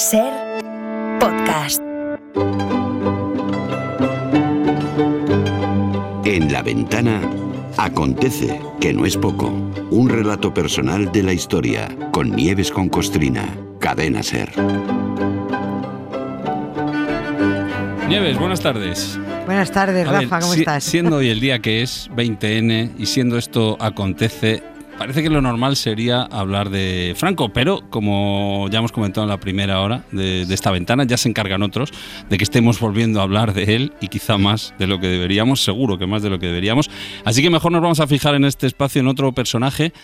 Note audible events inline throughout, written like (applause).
Ser podcast. En la ventana acontece, que no es poco, un relato personal de la historia con Nieves con Costrina, cadena Ser. Nieves, buenas tardes. Buenas tardes, A ver, Rafa, ¿cómo si- estás? Siendo hoy el día que es (laughs) 20N y siendo esto acontece, parece que lo normal sería hablar de Franco, pero como ya hemos comentado en la primera hora de, esta ventana, ya se encargan otros de que estemos volviendo a hablar de él y quizá más de lo que deberíamos, seguro que más de lo que deberíamos. Así que mejor nos vamos a fijar en este espacio en otro personaje.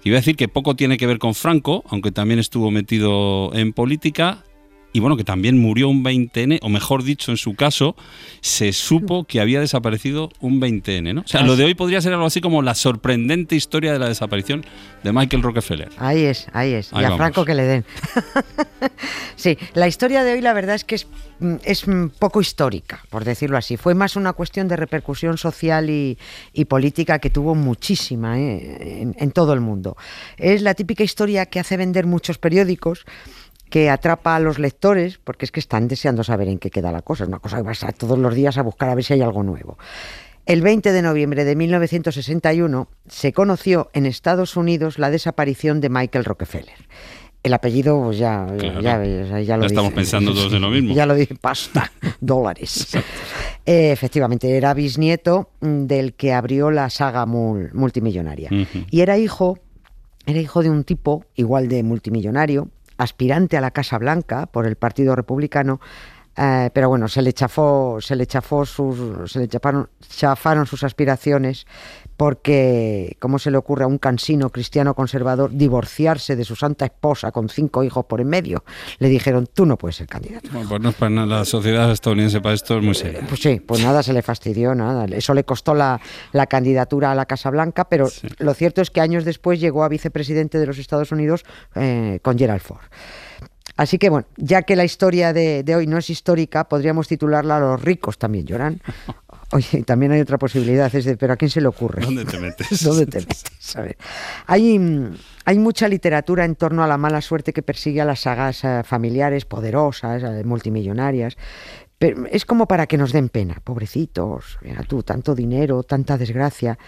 que Iba a decir que poco tiene que ver con Franco, aunque también estuvo metido en política, y bueno, que también murió un 20N, o mejor dicho, en su caso, se supo que había desaparecido un 20N, ¿no? O sea, lo de hoy podría ser algo así como la sorprendente historia de la desaparición de Michael Rockefeller. Ahí es, ahí es. Ahí y a vamos. Franco que le den. (laughs) sí, la historia de hoy la verdad es que es, mm, es mm, poco histórica, por decirlo así. Fue más una cuestión de repercusión social y, y política que tuvo muchísima ¿eh? en, en todo el mundo. Es la típica historia que hace vender muchos periódicos que atrapa a los lectores, porque es que están deseando saber en qué queda la cosa. Es una cosa que vas a todos los días a buscar a ver si hay algo nuevo. El 20 de noviembre de 1961 se conoció en Estados Unidos la desaparición de Michael Rockefeller. El apellido, pues ya, Claro. ya, ya, ya lo estamos dice. pensando todos en lo mismo. (laughs) Ya lo dije, pasta, (laughs) dólares. Eh, efectivamente, era bisnieto del que abrió la saga mul- multimillonaria. Y era hijo, era hijo de un tipo igual de multimillonario, aspirante a la Casa Blanca por el Partido Republicano, eh, pero bueno, se le chafó, se le chafó sus, se le chafaron, chafaron sus aspiraciones porque, ¿cómo se le ocurre a un cansino cristiano conservador divorciarse de su santa esposa con cinco hijos por en medio? Le dijeron, tú no puedes ser candidato. Bueno, pues no es para nada, la sociedad estadounidense para esto es muy seria. Pues sí, pues nada, se le fastidió, nada. Eso le costó la, la candidatura a la Casa Blanca, pero Sí. lo cierto es que años después llegó a vicepresidente de los Estados Unidos eh, con Gerald Ford. Así que bueno, ya que la historia de, de hoy no es histórica, podríamos titularla Los ricos también lloran. (laughs) Oye, también hay otra posibilidad, es de, pero ¿a quién se le ocurre? ¿Dónde te metes? (laughs) ¿Dónde te metes? A ver. Hay, mm, hay mucha literatura en torno a la mala suerte que persigue a las sagas eh, familiares poderosas, eh, multimillonarias. Pero es como para que nos den pena, pobrecitos, mira tú, tanto dinero, tanta desgracia.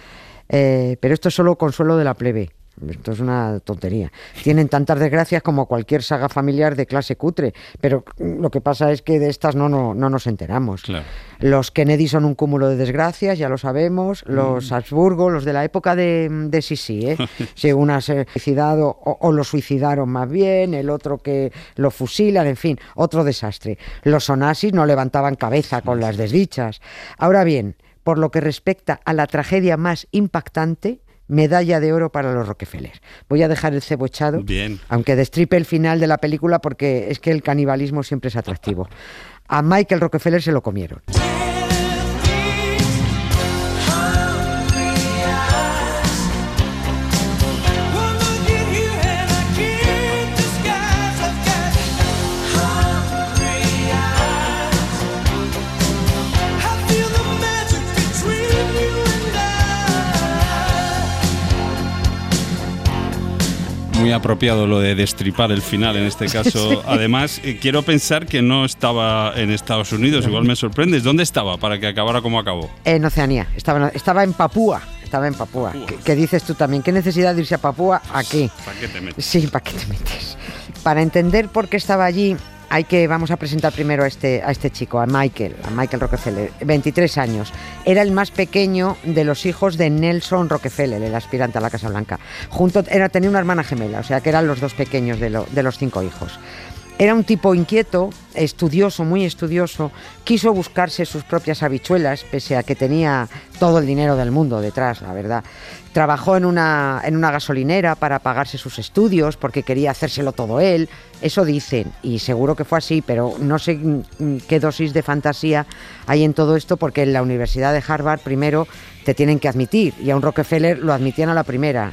Eh, pero esto es solo consuelo de la plebe. Esto es una tontería. Tienen tantas desgracias como cualquier saga familiar de clase cutre, pero mm, lo que pasa es que de estas no, no, no nos enteramos. Claro. Los Kennedy son un cúmulo de desgracias, ya lo sabemos. Los Habsburgo, los de la época de, de Sisi, ¿eh? (laughs) Si una se ha suicidado o, o lo suicidaron más bien, el otro que lo fusilan, en fin, otro desastre. Los Onassis no levantaban cabeza con las desdichas. Ahora bien, por lo que respecta a la tragedia más impactante, medalla de oro para los Rockefeller. Voy a dejar el cebo echado, Bien. aunque destripe el final de la película porque es que el canibalismo siempre es atractivo. A Michael Rockefeller se lo comieron. Apropiado lo de destripar el final en este caso. (laughs) Además, eh, quiero pensar que no estaba en Estados Unidos, igual me sorprendes. ¿Dónde estaba para que acabara como acabó? En Oceanía, estaba, en- estaba en Papúa. Estaba en Papúa. ¿Qué, qué dices tú también? ¿Qué necesidad de irse a Papúa? Aquí. ¿Para qué te metes? Sí, ¿para qué te metes? Para entender por qué estaba allí, hay que vamos a presentar primero a este, a este chico, a Michael, a Michael Rockefeller, 23 años. Era el más pequeño de los hijos de Nelson Rockefeller, el aspirante a la Casa Blanca. Junto, era, tenía una hermana gemela, o sea que eran los dos pequeños de, de los cinco hijos. Era un tipo inquieto, estudioso, muy estudioso, quiso buscarse sus propias habichuelas, pese a que tenía todo el dinero del mundo detrás, la verdad. Trabajó en una, en una gasolinera para pagarse sus estudios, porque quería hacérselo todo él. Eso dicen, y seguro que fue así, pero no sé mm, qué dosis de fantasía hay en todo esto, porque en la Universidad de Harvard primero te tienen que admitir, y a un Rockefeller lo admitían a la primera.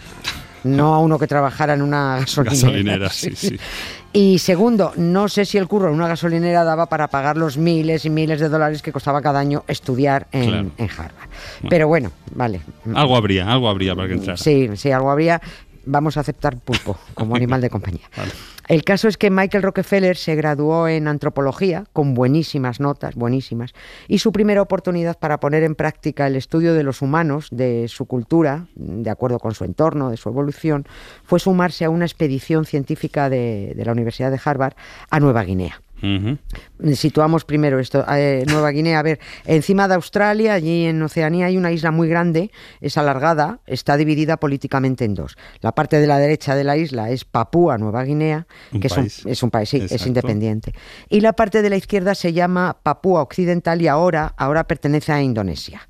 No a uno que trabajara en una (laughs) gasolinera. Gasolinera, sí, sí. Y segundo, no sé si el curro en una gasolinera daba para pagar los miles y miles de dólares que costaba cada año estudiar en, Claro. en Harvard. Pero bueno, vale. Algo habría, algo habría para que entrara. Sí, sí, algo habría. Vamos a aceptar pulpo como (laughs) animal de compañía. Vale. El caso es que Michael Rockefeller se graduó en antropología con buenísimas notas, buenísimas, y su primera oportunidad para poner en práctica el estudio de los humanos, de su cultura, de acuerdo con su entorno, de su evolución, fue sumarse a una expedición científica de, de la Universidad de Harvard a Nueva Guinea. Situamos primero esto. Eh, Nueva Guinea, a ver, encima de Australia, allí en Oceanía hay una isla muy grande, es alargada, está dividida políticamente en dos. La parte de la derecha de la isla es Papúa Nueva Guinea, que es un, es un, país, sí, es independiente. Y la parte de la izquierda se llama Papúa Occidental y ahora, ahora pertenece a Indonesia.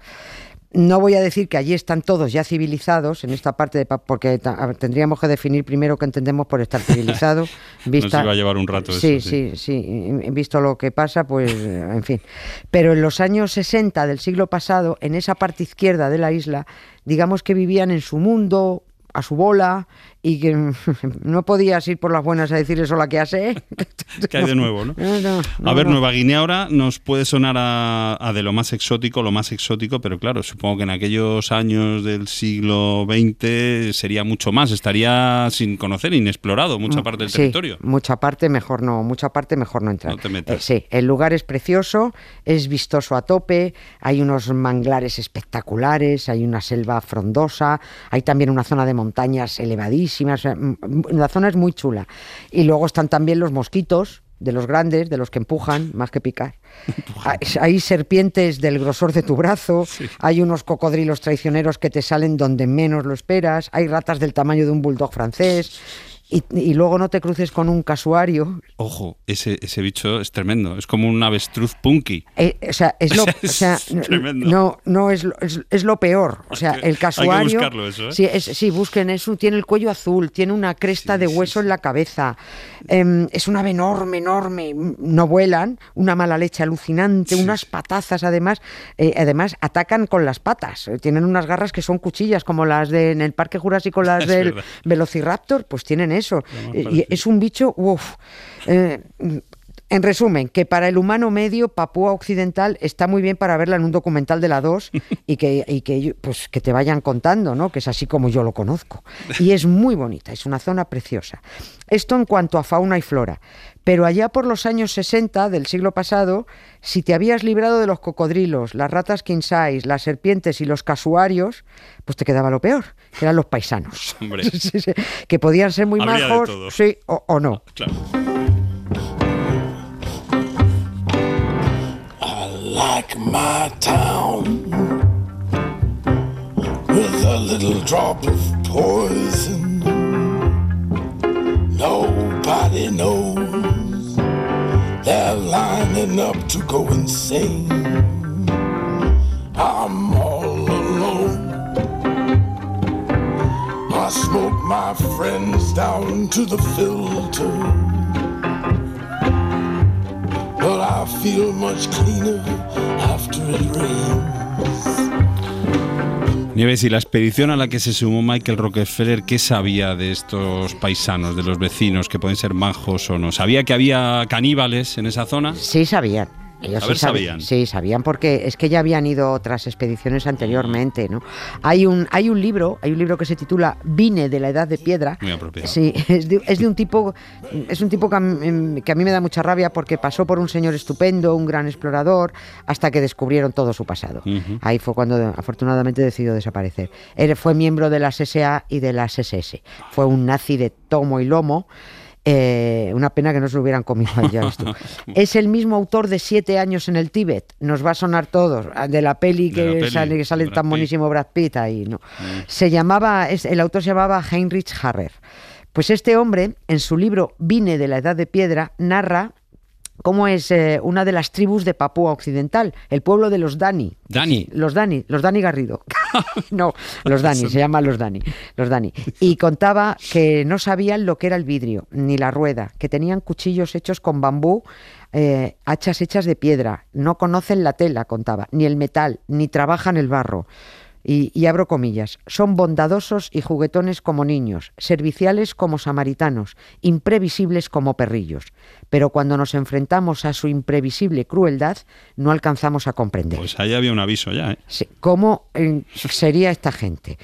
No voy a decir que allí están todos ya civilizados en esta parte de porque tendríamos que definir primero qué entendemos por estar civilizado. (laughs) Vista, Nos iba a llevar un rato. Sí, eso, sí, sí, sí. Visto lo que pasa, pues, en fin. Pero en los años 60 del siglo pasado, en esa parte izquierda de la isla, digamos que vivían en su mundo, a su bola y que (laughs) no podías ir por las buenas a decir eso la que hace. (laughs) que hay de nuevo, ¿no? (laughs) a ver, Nueva Guinea ahora nos puede sonar a, de lo más exótico, lo más exótico, pero claro, supongo que en aquellos años del siglo XX sería mucho más, estaría sin conocer, inexplorado mucha mm, parte del territorio. Mucha parte mejor no, mucha parte mejor no entrar. No te metas. Eh, sí, el lugar es precioso, es vistoso a tope, hay unos manglares espectaculares, hay una selva frondosa, hay también una zona de montañas elevadísimas. La zona es muy chula. Y luego están también los mosquitos, de los grandes, de los que empujan más que picar. Hay, serpientes del grosor de tu brazo, hay unos cocodrilos traicioneros que te salen donde menos lo esperas, hay ratas del tamaño de un bulldog francés. Y, luego no te cruces con un casuario. Ojo, ese, ese bicho es tremendo. Es como un avestruz punky. Eh, o sea, es lo, (laughs) o sea, no, no es, lo, es, lo peor. O sea, el casuario. Hay que buscarlo eso, ¿eh? Sí, es, sí, busquen eso. Tiene el cuello azul, tiene una cresta de hueso en la cabeza. Em, es un ave enorme, enorme. No vuelan, una mala leche alucinante, unas patazas además. Eh, además, atacan con las patas. Tienen unas garras que son cuchillas, como las de en el Parque Jurásico, las (laughs) del Velociraptor, pues tienen eso eso. Y es un bicho, uff. Eh, en resumen, que para el humano medio, Papúa Occidental está muy bien para verla en un documental de la 2 (laughs) y que, y que, pues, que te vayan contando, ¿no? que es así como yo lo conozco. Y es muy bonita, es una zona preciosa. Esto en cuanto a fauna y flora. Pero allá por los años 60 del siglo pasado, si te habías librado de los cocodrilos, las ratas king las serpientes y los casuarios, pues te quedaba lo peor, que eran los paisanos. (laughs) que podían ser muy majos, sí, o, o no. Claro. Like my town with a little drop of poison. Nobody knows they're lining up to go insane. I'm all alone. I smoke my friends down to the filter. I feel much cleaner after it rains. Nieves, y la expedición a la que se sumó Michael Rockefeller, ¿qué sabía de estos paisanos, de los vecinos, que pueden ser majos o no? ¿Sabía que había caníbales en esa zona? Sí, sabían. Ellos sí sabían. Sí, sabían porque es que ya habían ido otras expediciones anteriormente, ¿no? Hay un, hay un libro, hay un libro que se titula Vine de la Edad de Piedra. Muy apropiado. Sí, (laughs) es de, un tipo, es un tipo que a, mí, que a, mí, me da mucha rabia porque pasó por un señor estupendo, un gran explorador, hasta que descubrieron todo su pasado. Ahí fue cuando afortunadamente decidió desaparecer. Él fue miembro de las SA y de las SS. Fue un nazi de tomo y lomo. Eh, una pena que no se lo hubieran comido allá esto. (laughs) es el mismo autor de Siete años en el Tíbet. Nos va a sonar todos. Ah, de la peli que, sale, que sale tan buenísimo Brad Pitt ahí. ¿no? Mm. Se llamaba, el autor se llamaba Heinrich Harrer. Pues este hombre, en su libro Vine de la Edad de Piedra, narra cómo es eh, una de las tribus de Papúa Occidental, el pueblo de los Dani. Dani. Los Dani, los Dani Garrido. (laughs) no, los Dani, se llaman los Dani, los Dani. Y contaba que no sabían lo que era el vidrio, ni la rueda, que tenían cuchillos hechos con bambú, eh, hachas hechas de piedra, no conocen la tela, contaba, ni el metal, ni trabajan el barro y, abro comillas, son bondadosos y juguetones como niños, serviciales como samaritanos, imprevisibles como perrillos. Pero cuando nos enfrentamos a su imprevisible crueldad, no alcanzamos a comprender. Pues ahí había un aviso ya. ¿eh? ¿Cómo eh, sería esta gente?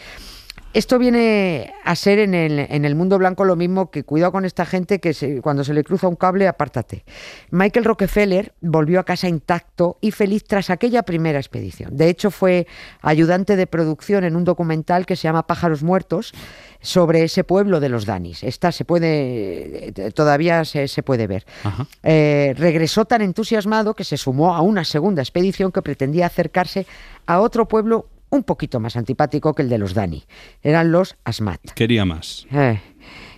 Esto viene a ser en el, en el mundo blanco lo mismo que cuidado con esta gente que se- cuando se le cruza un cable, apártate. Michael Rockefeller volvió a casa intacto y feliz tras aquella primera expedición. De hecho, fue ayudante de producción en un documental que se llama Pájaros Muertos sobre ese pueblo de los Danis. Esta se puede, todavía se, se puede ver. Eh, regresó tan entusiasmado que se sumó a una segunda expedición que pretendía acercarse a otro pueblo un poquito más antipático que el de los Dani. Eran los Asmat. Quería más. Eh,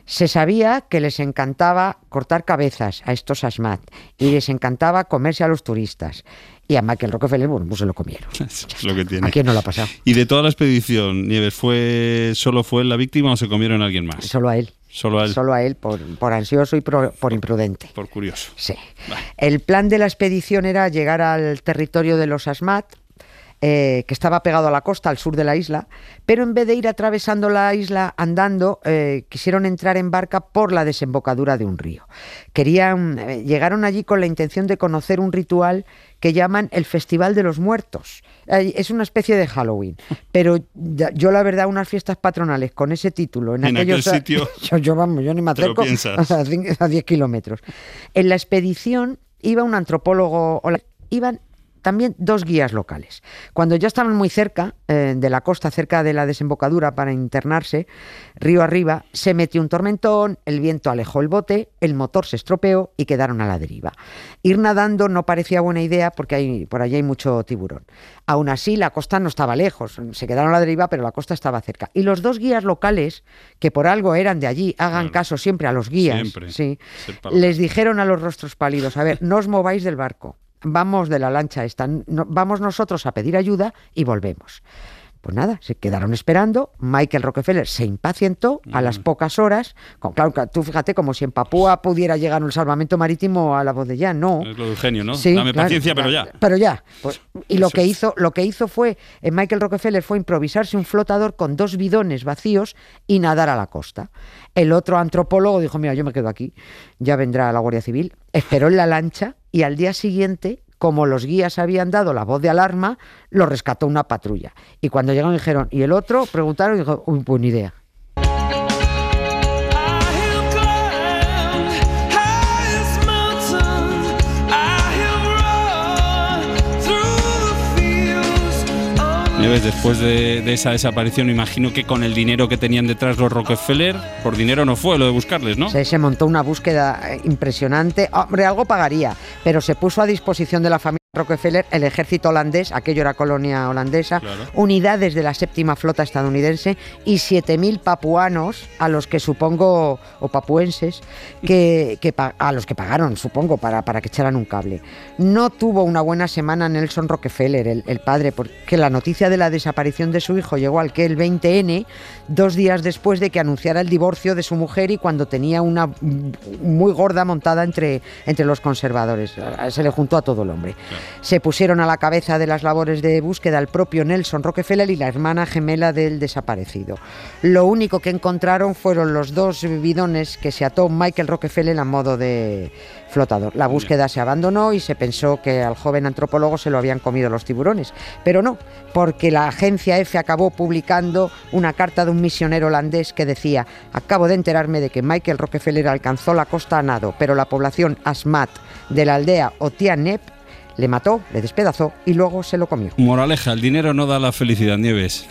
se sabía que les encantaba cortar cabezas a estos Asmat y les encantaba comerse a los turistas. Y a Michael Rockefeller, bueno, pues se lo comieron. (laughs) es lo que tiene. ¿A quién no lo ha pasado? Y de toda la expedición, Nieves, ¿fue solo fue él la víctima o se comieron a alguien más? Solo a él. Solo a él. Solo a él por, por ansioso y por- por imprudente. Por curioso. Sí. El plan de la expedición era llegar al territorio de los Asmat, eh, que estaba pegado a la costa, al sur de la isla, pero en vez de ir atravesando la isla andando, eh, quisieron entrar en barca por la desembocadura de un río. Querían, eh, llegaron allí con la intención de conocer un ritual que llaman el Festival de los Muertos. Es una especie de Halloween, pero yo la verdad unas fiestas patronales con ese título en, En aquel sitio, (laughs) yo, yo, vamos, yo ni me acerco (laughs) a cin- a 10 kilómetros. En la expedición iba un antropólogo, iban también dos guías locales. Cuando ya estaban muy cerca eh, de la costa, cerca de la desembocadura para internarse, río arriba, se metió un tormentón, el viento alejó el bote, el motor se estropeó y quedaron a la deriva. Ir nadando no parecía buena idea porque hay, por allí hay mucho tiburón. Aún así, la costa no estaba lejos, se quedaron a la deriva, pero la costa estaba cerca. Y los dos guías locales, que por algo eran de allí, hagan Claro. caso siempre a los guías, Siempre. sí, les dijeron a los rostros pálidos, a ver, no os mováis del barco, vamos de la lancha esta, no- vamos nosotros a pedir ayuda y volvemos. Pues nada, se quedaron esperando. Michael Rockefeller se impacientó a las pocas horas. Con, claro, tú fíjate, como si en Papúa pudiera llegar un salvamento marítimo a la voz de ya. No. Es lo de Eugenio, ¿no? Sí, Dame claro, paciencia, pero ya. Pero ya. Pues, y lo Eso que hizo, lo que hizo fue, eh, Michael Rockefeller fue improvisarse un flotador con dos bidones vacíos y nadar a la costa. El otro antropólogo dijo, mira, yo me quedo aquí, ya vendrá la Guardia Civil. Esperó en la lancha y al día siguiente, como los guías habían dado la voz de alarma, lo rescató una patrulla. Y cuando llegaron dijeron, ¿y el otro? Preguntaron y dijo, uy, pues ni idea. Después de, esa desaparición, imagino que con el dinero que tenían detrás los Rockefeller, por dinero no fue lo de buscarles, ¿no? Se, se montó una búsqueda eh, impresionante. Hombre, algo pagaría, pero se puso a disposición de la familia Rockefeller el ejército holandés, aquello era colonia holandesa, Claro. unidades de la séptima flota estadounidense y 7.000 papuanos, a los que supongo, o papuenses, que, a los que pagaron, supongo, para, para que echaran un cable. No tuvo una buena semana Nelson Rockefeller, el, el padre, porque la noticia de la desaparición de su hijo llegó al que el 20N, dos días después de que anunciara el divorcio de su mujer y cuando tenía una muy gorda montada entre, entre los conservadores. Se le juntó a todo el hombre. Se pusieron a la cabeza de las labores de búsqueda el propio Nelson Rockefeller y la hermana gemela del desaparecido. Lo único que encontraron fueron los dos bidones que se ató Michael Rockefeller a modo de flotador. La búsqueda se abandonó y se pensó que al joven antropólogo se lo habían comido los tiburones. Pero no, porque la agencia F acabó publicando una carta de un misionero holandés que decía, acabo de enterarme de que Michael Rockefeller alcanzó la costa a nado, pero la población Asmat de la aldea Otianep le mató, le despedazó y luego se lo comió. Moraleja, el dinero no da la felicidad, Nieves.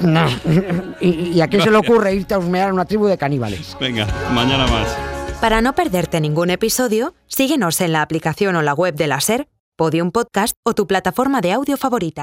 No. (laughs) ¿Y, y a quién se le ocurre irte a husmear a una tribu de caníbales? Venga, mañana más. Para no perderte ningún episodio, síguenos en la aplicación o la web de la SER, Podium Podcast o tu plataforma de audio favorita.